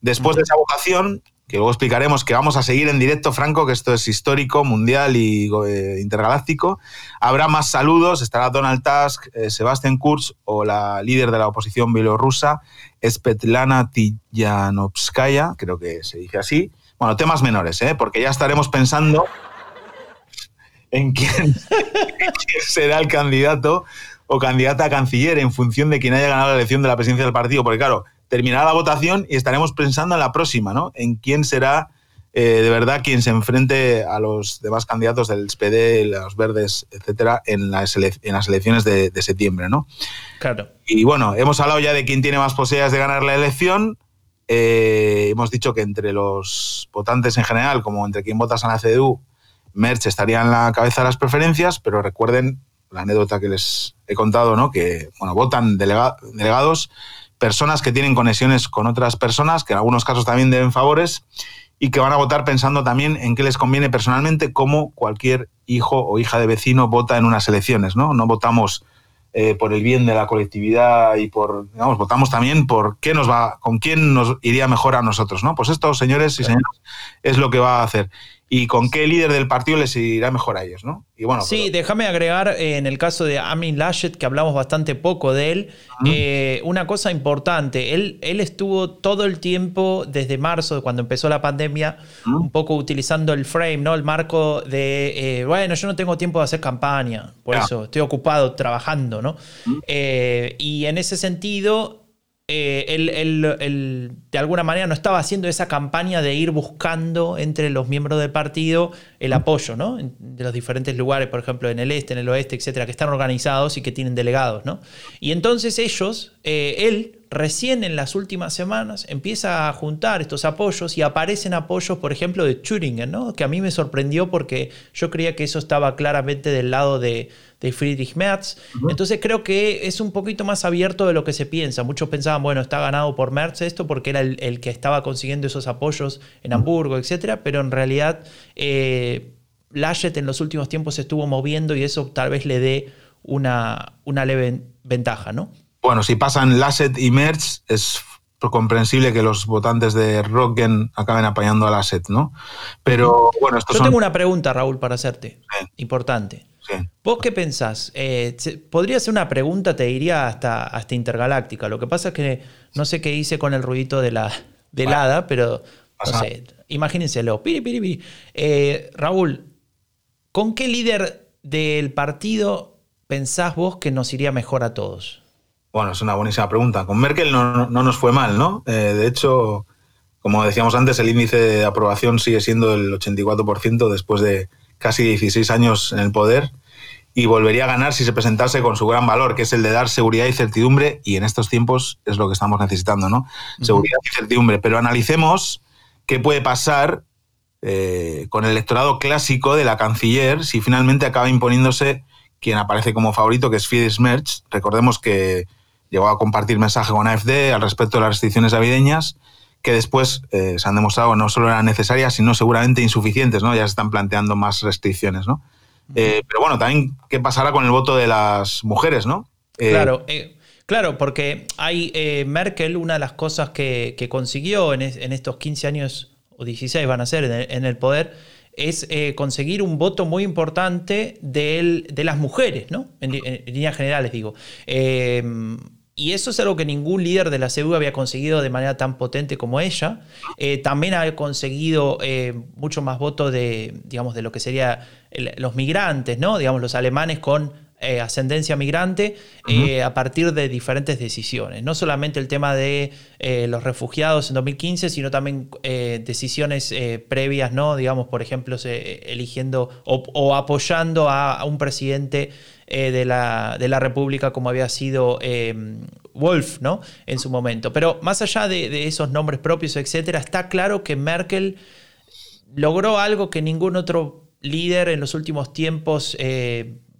Speaker 2: Después de esa votación, que luego explicaremos que vamos a seguir en directo, Franco, que esto es histórico, mundial y intergaláctico. Habrá más saludos, estará Donald Tusk, Sebastián Kurz o la líder de la oposición bielorrusa, Svetlana Tijanovskaya, creo que se dice así. Bueno, temas menores, ¿eh? porque ya estaremos pensando en quién, será el candidato o candidata a canciller en función de quién haya ganado la elección de la presidencia del partido. Porque claro, terminará la votación y estaremos pensando en la próxima, ¿no? En quién será eh, de verdad quien se enfrente a los demás candidatos del SPD, los verdes, etcétera, en las, en las elecciones de, septiembre, ¿no?
Speaker 1: Claro.
Speaker 2: Y bueno, hemos hablado ya de quién tiene más posibilidades de ganar la elección. Eh, hemos dicho que entre los votantes en general, como entre quien vota a la CDU, Merch estaría en la cabeza de las preferencias, pero recuerden la anécdota que les he contado, ¿no? Que bueno, votan delegados, personas que tienen conexiones con otras personas, que en algunos casos también deben favores, y que van a votar pensando también en qué les conviene personalmente, como cualquier hijo o hija de vecino vota en unas elecciones, ¿no? No votamos eh, por el bien de la colectividad y por, digamos, votamos también por qué nos va, con quién nos iría mejor a nosotros, ¿no? Pues esto, señores y señoras, es lo que va a hacer y con qué líder del partido les irá mejor a ellos, ¿no? Y bueno,
Speaker 1: sí, déjame agregar eh, en el caso de Amin Laschet, que hablamos bastante poco de él, eh, una cosa importante. Él, él estuvo todo el tiempo, desde marzo, cuando empezó la pandemia, un poco utilizando el frame, ¿no? El marco de, eh, bueno, yo no tengo tiempo de hacer campaña, por eso estoy ocupado trabajando, ¿no? y en ese sentido, eh, él, de alguna manera no estaba haciendo esa campaña de ir buscando entre los miembros del partido el apoyo, ¿no? De los diferentes lugares, por ejemplo, en el este, en el oeste, etcétera, que están organizados y que tienen delegados, ¿no? Y entonces ellos, eh, él, recién en las últimas semanas empieza a juntar estos apoyos y aparecen apoyos, por ejemplo, de Thüringen, ¿no? Que a mí me sorprendió porque yo creía que eso estaba claramente del lado de de Friedrich Merz. Entonces creo que es un poquito más abierto de lo que se piensa. Muchos pensaban, bueno, está ganado por Merz esto porque era el, que estaba consiguiendo esos apoyos en Hamburgo, etcétera, pero en realidad eh, Laschet en los últimos tiempos se estuvo moviendo y eso tal vez le dé una, una leve ventaja, ¿no?
Speaker 2: Bueno, si pasan Laschet y Merz, es comprensible que los votantes de Rocken acaben apañando a Laschet, ¿no? Pero bueno, esto
Speaker 1: Yo tengo una pregunta, Raúl, para hacerte. Importante. ¿Vos qué pensás? Eh, podría ser una pregunta, te diría, hasta, hasta intergaláctica. Lo que pasa es que no sé qué hice con el ruidito de la helada, pero no sé, imagínenselo. Piri, piri, piri. Eh, Raúl, ¿con qué líder del partido pensás vos que nos iría mejor a todos?
Speaker 2: Bueno, es una buenísima pregunta. Con Merkel no, nos fue mal, ¿no? Eh, de hecho, como decíamos antes, el índice de aprobación sigue siendo el 84% después de casi 16 años en el poder y volvería a ganar si se presentase con su gran valor, que es el de dar seguridad y certidumbre, y en estos tiempos es lo que estamos necesitando, ¿no? Seguridad y certidumbre. Pero analicemos qué puede pasar eh, con el electorado clásico de la canciller si finalmente acaba imponiéndose quien aparece como favorito, que es Friedrich Merz. Recordemos que llegó a compartir mensaje con AFD al respecto de las restricciones navideñas, que después eh, se han demostrado no solo eran necesarias, sino seguramente insuficientes, ¿no? Ya se están planteando más restricciones, ¿no? Eh, pero bueno, también qué pasará con el voto de las mujeres, ¿no?
Speaker 1: claro, claro, porque hay Merkel, una de las cosas que, consiguió en, en, estos 15 años o 16 van a ser en el, poder, es eh, conseguir un voto muy importante de, de las mujeres, ¿no? En, líneas generales, digo. Eh, y eso es algo que ningún líder de la CDU había conseguido de manera tan potente como ella. Eh, también ha conseguido mucho más votos de, digamos, de lo que serían los migrantes, ¿no? Digamos, los alemanes con eh, ascendencia migrante eh, a partir de diferentes decisiones. No solamente el tema de eh, los refugiados en 2015, sino también decisiones previas, ¿no? Digamos, por ejemplo, eligiendo o, apoyando a, un presidente de, la, de, la, República como había sido Wolf, ¿no? En su momento. Pero más allá de, esos nombres propios, etcétera, está claro que Merkel logró algo que ningún otro líder en los últimos tiempos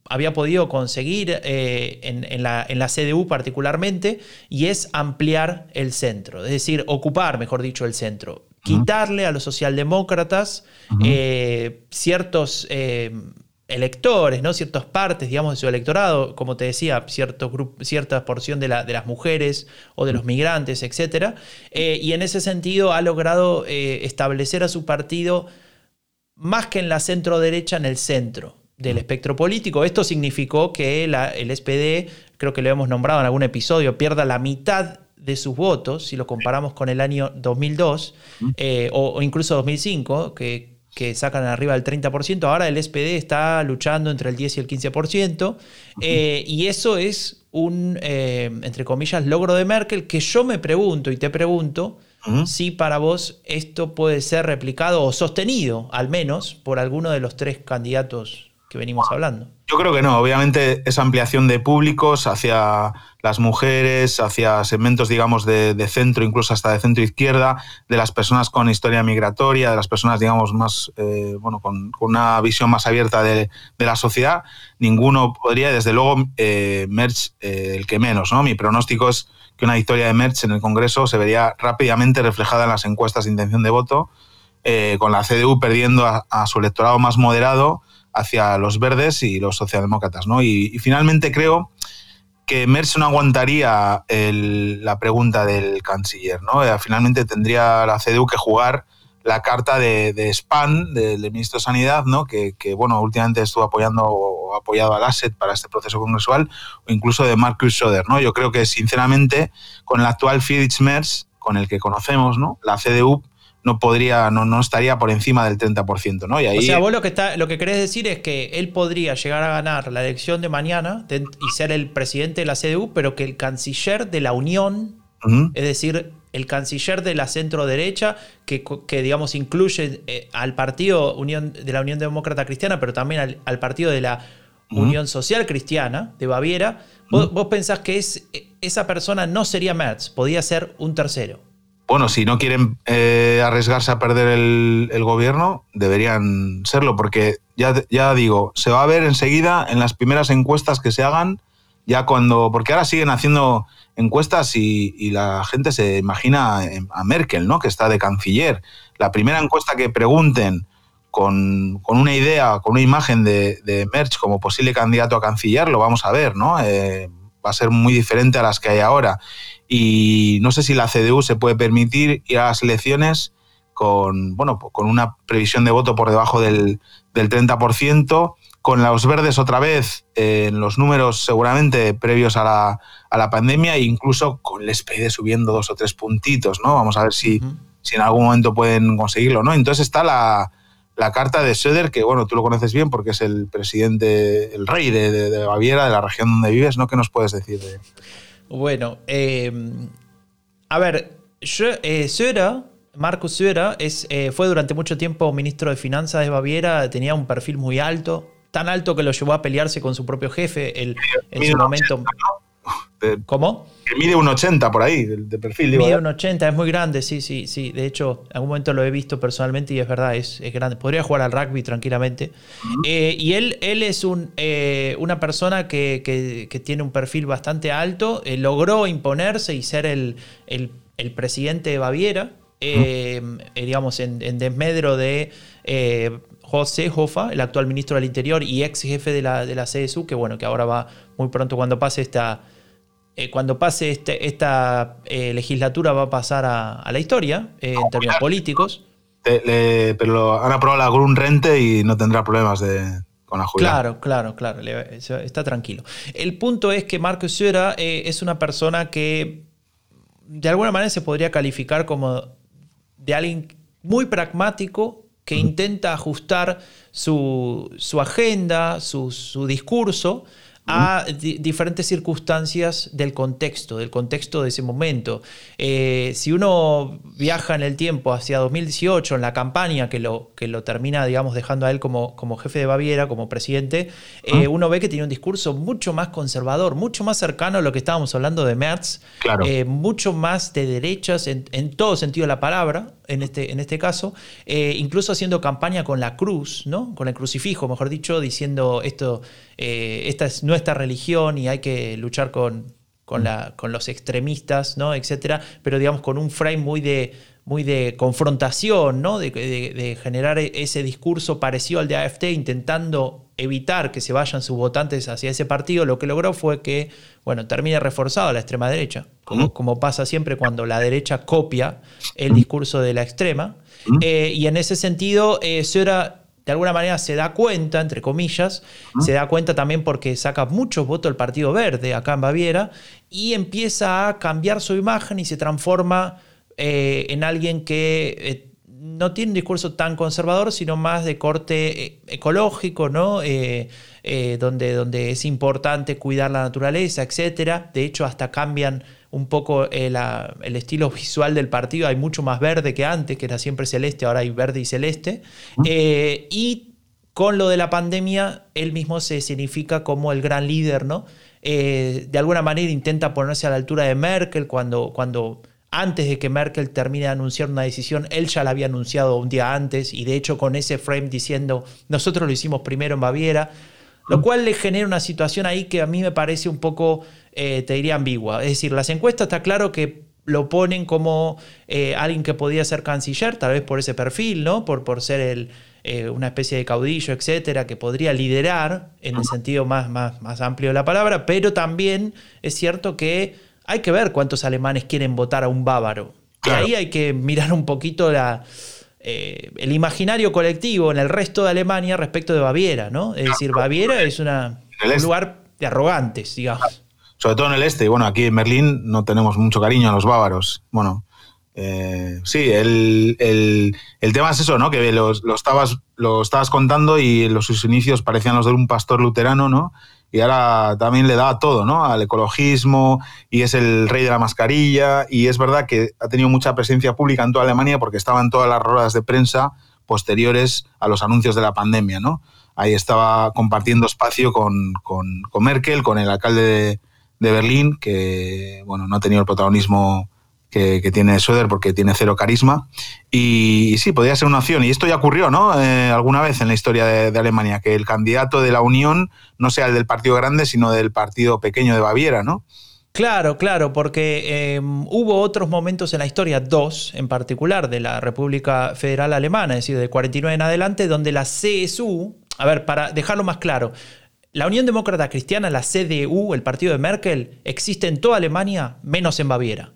Speaker 1: había podido conseguir eh, en, la, CDU particularmente, y es ampliar el centro, es decir, ocupar, mejor dicho, el centro. Quitarle a los socialdemócratas eh, ciertos eh, electores, ¿no? ciertas partes, digamos, de su electorado, como te decía, cierta porción de, las mujeres o de los migrantes, etc. y en ese sentido ha logrado establecer a su partido más que en la centro derecha, en el centro del espectro político. Esto significó que el SPD, creo que lo hemos nombrado en algún episodio, pierda la mitad de sus votos, si lo comparamos con el año 2002 eh, o, incluso 2005, que, que, sacan arriba del 30%. Ahora el SPD está luchando entre el 10 y el 15%, eh, y eso es un, eh, entre comillas, logro de Merkel que yo me pregunto y te pregunto, si para vos esto puede ser replicado o sostenido, al menos, por alguno de los tres candidatos que venimos hablando.
Speaker 2: Yo creo que no, obviamente esa ampliación de públicos hacia las mujeres, hacia segmentos, digamos, de, centro, incluso hasta de centro izquierda, de las personas con historia migratoria, de las personas, digamos, más, eh, bueno, con, una visión más abierta de, la sociedad, ninguno podría, desde luego, eh, Merch eh, el que menos, ¿no? Mi pronóstico es que una victoria de Merch en el Congreso se vería rápidamente reflejada en las encuestas de intención de voto, con la CDU perdiendo a su electorado más moderado, hacia los verdes y los socialdemócratas. ¿no? Y, finalmente creo que Merz no aguantaría la pregunta del canciller. ¿no? Eh, finalmente tendría la CDU que jugar la carta de, de Spahn, del, ministro de Sanidad, ¿no? que, bueno, últimamente estuvo apoyando o apoyado al ASET para este proceso congresual, o incluso de Marcus Schoder. ¿no? Yo creo que, sinceramente, con el actual Friedrich Merz, con el que conocemos, ¿no? la CDU no podría, no, no estaría por encima del 30%, ¿no? Y ahí,
Speaker 1: o sea, vos lo que, está, lo que querés decir es que él podría llegar a ganar la elección de mañana y ser el presidente de la CDU, pero que el canciller de la Unión, es decir, el canciller de la centro derecha, que, que digamos incluye eh, al partido Unión, de la Unión Demócrata Cristiana, pero también al, partido de la Unión Social Cristiana de Baviera, vos, vos, pensás que es, esa persona no sería Merz, podía ser un tercero
Speaker 2: bueno, si no quieren eh, arriesgarse a perder el, gobierno, deberían serlo, porque ya, ya digo, se va a ver enseguida en las primeras encuestas que se hagan, ya cuando, porque ahora siguen haciendo encuestas y, la gente se imagina a Merkel, ¿no? Que está de canciller. La primera encuesta que pregunten con, una idea, con una imagen de, de, Merch como posible candidato a canciller, lo vamos a ver, ¿no? Eh, va a ser muy diferente a las que hay ahora y no sé si la CDU se puede permitir ir a las elecciones con, bueno, con una previsión de voto por debajo del, del 30%, con los verdes otra vez en los números seguramente previos a la, a la pandemia e incluso con el SPD subiendo dos o tres puntitos, ¿no? Vamos a ver si, si en algún momento pueden conseguirlo, ¿no? Entonces está la, la carta de Söder, que bueno, tú lo conoces bien porque es el presidente, el rey de, de, Baviera, de la región donde vives, ¿no? ¿Qué nos puedes decir de,
Speaker 1: Bueno, eh, a ver, eh, Söder, Markus Söder, es, eh, fue durante mucho tiempo ministro de Finanzas de Baviera, tenía un perfil muy alto, tan alto que lo llevó a pelearse con su propio jefe el, en su momento. ¿Cómo?
Speaker 2: Que mide un 80 por ahí, de, perfil.
Speaker 1: mide un 80, es muy grande, sí, sí, sí. De hecho, en algún momento lo he visto personalmente y es verdad, es, grande. Podría jugar al rugby tranquilamente. Eh, y él, él es un, eh, una persona que, tiene un perfil bastante alto, eh, logró imponerse y ser el, presidente de Baviera, digamos, en, desmedro de... José Hoffa, el actual ministro del Interior y ex jefe de la, de la CSU, que bueno, que ahora va muy pronto cuando pase esta, eh, cuando pase este, esta eh, legislatura va a pasar a, la historia eh, en términos políticos.
Speaker 2: pero han aprobado la Grun Rente y no tendrá problemas de, con la
Speaker 1: jubilación. Claro, claro, claro. está tranquilo. El punto es que Marcos Sura es una persona que de alguna manera se podría calificar como de alguien muy pragmático que intenta ajustar su, agenda, su, su discurso a diferentes circunstancias del contexto, del contexto de ese momento. Eh, si uno viaja en el tiempo hacia 2018, en la campaña que lo, que lo termina, digamos, dejando a él como, como jefe de Baviera, como presidente, eh, uno ve que tiene un discurso mucho más conservador, mucho más cercano a lo que estábamos hablando de Merz, eh, mucho más de derechas en, en, todo sentido de la palabra, en este, en este caso, incluso haciendo campaña con la cruz, ¿no? con el crucifijo, mejor dicho, diciendo esto eh, esta es nuestra religión y hay que luchar con, con, los extremistas, ¿no? etcétera, pero digamos con un frame muy de, muy de confrontación, ¿no? de, generar ese discurso parecido al de AFT, intentando evitar que se vayan sus votantes hacia ese partido, lo que logró fue que, bueno, termine reforzado la extrema derecha, como, como pasa siempre cuando la derecha copia el discurso de la extrema. Eh, y en ese sentido, eh, de alguna manera se da cuenta, entre comillas, se da cuenta también porque saca muchos votos el Partido Verde acá en Baviera y empieza a cambiar su imagen y se transforma eh, en alguien que eh, no tiene un discurso tan conservador, sino más de corte eh, ecológico, ¿no? donde, donde es importante cuidar la naturaleza, etc. De hecho, hasta cambian un poco el, estilo visual del partido. Hay mucho más verde que antes, que era siempre celeste, ahora hay verde y celeste. Y con lo de la pandemia, él mismo se significa como el gran líder, ¿no? Eh, de alguna manera intenta ponerse a la altura de Merkel cuando, cuando antes de que Merkel termine de anunciar una decisión, él ya la había anunciado un día antes y de hecho con ese frame diciendo, nosotros lo hicimos primero en Baviera, lo cual le genera una situación ahí que a mí me parece un poco eh, te diría ambigua. Es decir, las encuestas está claro que lo ponen como eh, alguien que podía ser canciller, tal vez por ese perfil, ¿no? Por, por ser el, eh, una especie de caudillo, etcétera, que podría liderar en el sentido más, más, más amplio de la palabra, pero también es cierto que hay que ver cuántos alemanes quieren votar a un bávaro. Y ahí hay que mirar un poquito la, el imaginario colectivo en el resto de Alemania respecto de Baviera, ¿no? Es decir, Baviera es una, un lugar de arrogantes, digamos
Speaker 2: sobre todo en el este. Y bueno, aquí en Berlín no tenemos mucho cariño a los bávaros. Bueno, eh, sí, el, tema es eso, ¿no? Que lo, estabas, lo estabas contando y los, sus inicios parecían los de un pastor luterano, ¿no? Y ahora también le da todo, ¿no? Al ecologismo y es el rey de la mascarilla. Y es verdad que ha tenido mucha presencia pública en toda Alemania porque estaba en todas las ruedas de prensa posteriores a los anuncios de la pandemia, ¿no? Ahí estaba compartiendo espacio con, con, Merkel, con el alcalde de, de Berlín, que bueno, no ha tenido el protagonismo que, tiene Söder porque tiene cero carisma. Y, sí, podría ser una opción. Y esto ya ocurrió, ¿no? Eh, alguna vez en la historia de, Alemania, que el candidato de la Unión no sea el del partido grande, sino del partido pequeño de Baviera, ¿no?
Speaker 1: Claro, claro, porque em, hubo otros momentos en la historia, dos en particular, de la República Federal Alemana, es decir, de 49 en adelante, donde la CSU, a ver, para dejarlo más claro, la Unión Demócrata Cristiana, la CDU, el partido de Merkel, existe en toda Alemania, menos en Baviera.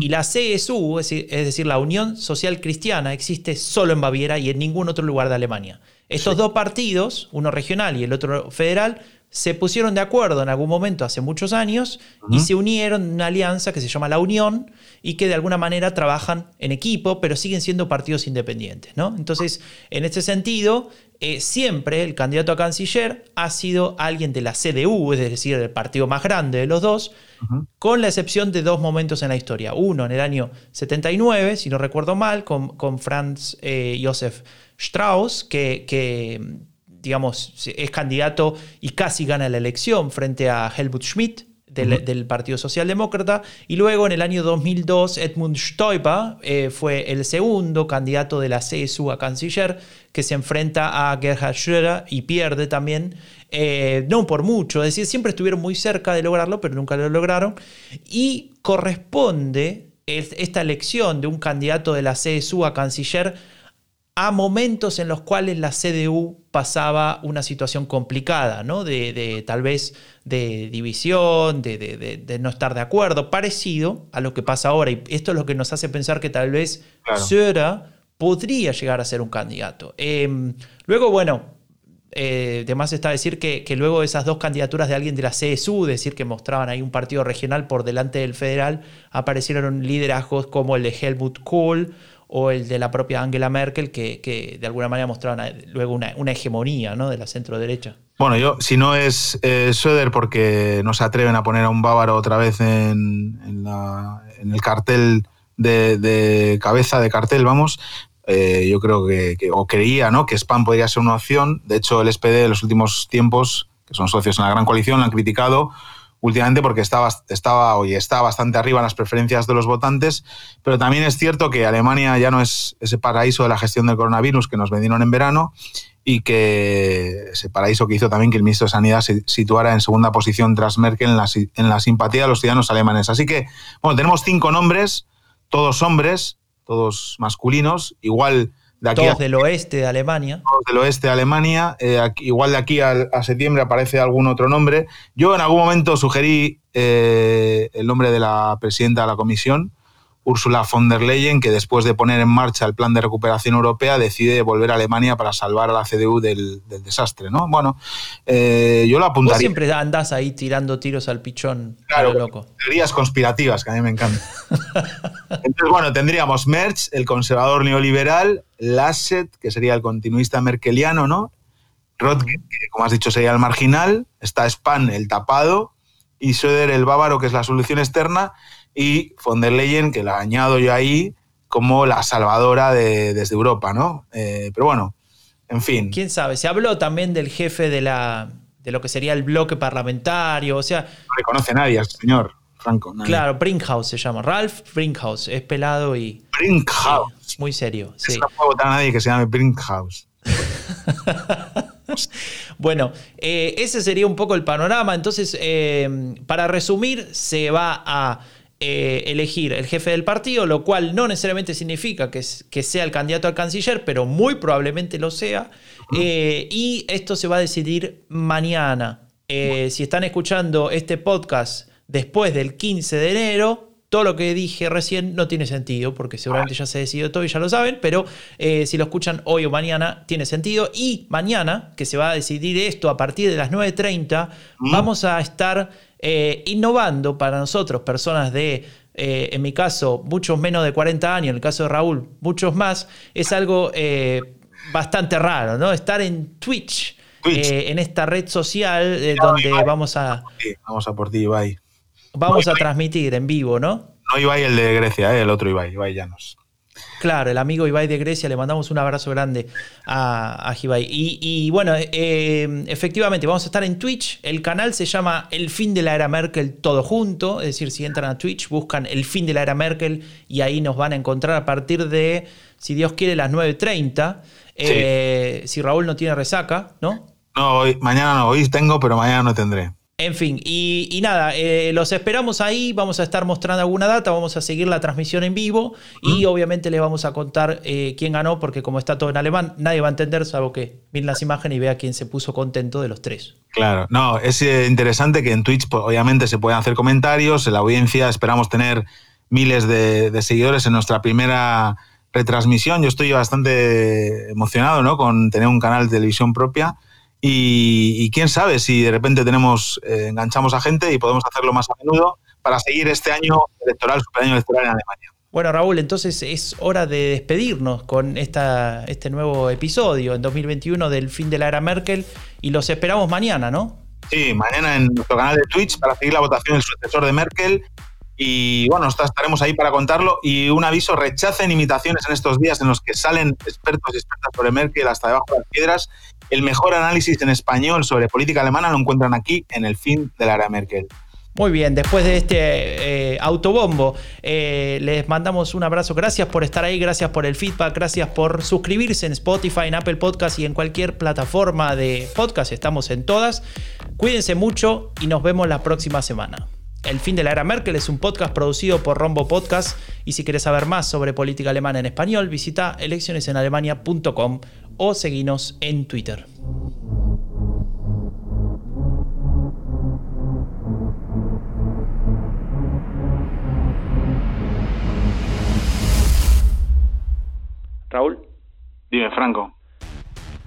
Speaker 1: Y la CSU, es decir, la Unión Social Cristiana, existe solo en Baviera y en ningún otro lugar de Alemania. Estos dos partidos, uno regional y el otro federal, se pusieron de acuerdo en algún momento hace muchos años y se unieron en una alianza que se llama La Unión y que de alguna manera trabajan en equipo, pero siguen siendo partidos independientes. ¿no? Entonces, en este sentido, eh, siempre el candidato a canciller ha sido alguien de la CDU, es decir, el partido más grande de los dos, con la excepción de dos momentos en la historia. Uno en el año 79, si no recuerdo mal, con, con Franz eh, Josef Strauss, que, que digamos, es candidato y casi gana la elección frente a Helmut Schmidt, del, Partido Socialdemócrata. Y luego en el año 2002, Edmund Stoiber eh, fue el segundo candidato de la CSU a canciller, que se enfrenta a Gerhard Schröder y pierde también, eh, no por mucho, es decir, siempre estuvieron muy cerca de lograrlo, pero nunca lo lograron. Y corresponde esta elección de un candidato de la CSU a canciller a momentos en los cuales la CDU pasaba una situación complicada, ¿no? de, tal vez de división, de, no estar de acuerdo, parecido a lo que pasa ahora. Y esto es lo que nos hace pensar que tal vez claro. podría llegar a ser un candidato. Em, luego, bueno, eh, además está decir que, que, luego esas dos candidaturas de alguien de la CSU, decir que mostraban ahí un partido regional por delante del federal, aparecieron liderazgos como el de Helmut Kohl o el de la propia Angela Merkel, que, de alguna manera mostraban luego una, hegemonía ¿no? de la centro derecha.
Speaker 2: Bueno, yo, si no es eh, Söder porque no se atreven a poner a un bávaro otra vez en, el cartel de, cabeza de cartel, vamos, eh, yo creo que, o creía ¿no? que Spam podría ser una opción. De hecho, el SPD en los últimos tiempos, que son socios en la gran coalición, lo han criticado últimamente porque estaba, estaba hoy está bastante arriba en las preferencias de los votantes, pero también es cierto que Alemania ya no es ese paraíso de la gestión del coronavirus que nos vendieron en verano y que ese paraíso que hizo también que el ministro de Sanidad se situara en segunda posición tras Merkel en la, en la simpatía de los ciudadanos alemanes. Así que, bueno, tenemos cinco nombres, todos hombres, todos masculinos, igual
Speaker 1: todos del oeste de Alemania.
Speaker 2: Todos del oeste de Alemania. Eh, igual de aquí a, septiembre aparece algún otro nombre. Yo en algún momento sugerí eh, el nombre de la presidenta de la comisión, Ursula von der Leyen, que después de poner en marcha el plan de recuperación europea decide volver a Alemania para salvar a la CDU del, desastre. ¿no? Bueno, eh, yo lo apuntaría. Vos
Speaker 1: siempre andás ahí tirando tiros al pichón.
Speaker 2: Claro, loco. teorías conspirativas, que a mí me encantan. Entonces, bueno, tendríamos Merz, el conservador neoliberal, Lasset, que sería el continuista merkeliano, ¿no? Rotke, que como has dicho sería el marginal, está Spahn, el tapado, y Söder, el bávaro, que es la solución externa, y von der Leyen, que la añado yo ahí como la salvadora de, desde Europa, ¿no? Eh, pero bueno, en fin.
Speaker 1: ¿Quién sabe? Se habló también del jefe de, la, de lo que sería el bloque parlamentario, o sea...
Speaker 2: No reconoce nadie al señor Franco.
Speaker 1: Claro, Brinkhaus se llama. Ralph Brinkhaus, es pelado y...
Speaker 2: Brinkhaus.
Speaker 1: muy serio, sí.
Speaker 2: No puedo votar a nadie que se llame Brinkhaus.
Speaker 1: bueno, eh, ese sería un poco el panorama. Entonces, eh, para resumir, se va a eh, elegir el jefe del partido, lo cual no necesariamente significa que, que sea el candidato al canciller, pero muy probablemente lo sea. Eh, y esto se va a decidir mañana. Eh, si están escuchando este podcast después del 15 de enero, todo lo que dije recién no tiene sentido, porque seguramente ya se decidió todo y ya lo saben, pero si lo escuchan hoy o mañana, tiene sentido. Y mañana, que se va a decidir esto a partir de las 9.30, vamos a estar eh, innovando para nosotros, personas de, eh, en mi caso, muchos menos de 40 años, en el caso de Raúl, muchos más, es algo eh, bastante raro, ¿no? Estar en Twitch, en esta red social donde vamos a...
Speaker 2: vamos a por ti, Ibai.
Speaker 1: Vamos a transmitir en vivo, ¿no?
Speaker 2: No Ibai el de Grecia, el otro Ibai, Ibai Llanos.
Speaker 1: Claro, el amigo Ibai de Grecia, le mandamos un abrazo grande a, a Ibai. Y, bueno, eh, efectivamente, vamos a estar en Twitch. El canal se llama El fin de la era Merkel todo junto. Es decir, si entran a Twitch, buscan El fin de la era Merkel y ahí nos van a encontrar a partir de, si Dios quiere, las 9.30. Eh, si Raúl no tiene resaca, ¿no?
Speaker 2: No, hoy, mañana no, hoy tengo, pero mañana no tendré.
Speaker 1: En fin, y, nada, eh, los esperamos ahí, vamos a estar mostrando alguna data, vamos a seguir la transmisión en vivo y obviamente les vamos a contar eh, quién ganó, porque como está todo en alemán, nadie va a entender, salvo que miren las imágenes y vea quién se puso contento de los tres.
Speaker 2: Claro, no, es eh, interesante que en Twitch pues, obviamente se pueden hacer comentarios, en la audiencia esperamos tener miles de, de seguidores en nuestra primera retransmisión. Yo estoy bastante emocionado ¿no? con tener un canal de televisión propia Y, quién sabe si de repente tenemos, eh, enganchamos a gente y podemos hacerlo más a menudo para seguir este año electoral, super año electoral en Alemania.
Speaker 1: Bueno, Raúl, entonces es hora de despedirnos con esta, este nuevo episodio en 2021 del fin de la era Merkel y los esperamos mañana, ¿no?
Speaker 2: Sí, mañana en nuestro canal de Twitch para seguir la votación del sucesor de Merkel. Y bueno, estaremos ahí para contarlo. Y un aviso, rechacen imitaciones en estos días en los que salen expertos y expertas sobre Merkel hasta debajo de las piedras. El mejor análisis en español sobre política alemana lo encuentran aquí en el fin de la era Merkel.
Speaker 1: Muy bien, después de este eh, autobombo, eh, les mandamos un abrazo. Gracias por estar ahí, gracias por el feedback, gracias por suscribirse en Spotify, en Apple Podcast y en cualquier plataforma de podcast. Estamos en todas. Cuídense mucho y nos vemos la próxima semana. El fin de la era Merkel es un podcast producido por Rombo Podcast y si quieres saber más sobre política alemana en español, visita eleccionesenalemania.com o seguinos en Twitter. Raúl.
Speaker 2: Dime, Franco.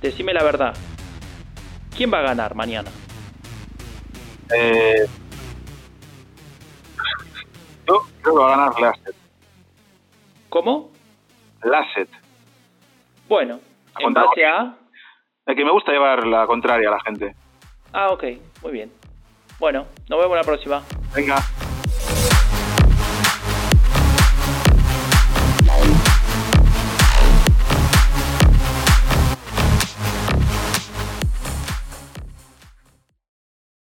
Speaker 1: Decime la verdad. ¿Quién va a ganar mañana?
Speaker 2: Eh, yo creo que va a ganar Lasset.
Speaker 1: ¿Cómo?
Speaker 2: Lasset.
Speaker 1: Bueno, en base a...
Speaker 2: El que me gusta llevar la contraria a la gente.
Speaker 1: Ah, ok, muy bien. Bueno, nos vemos la próxima.
Speaker 2: Venga.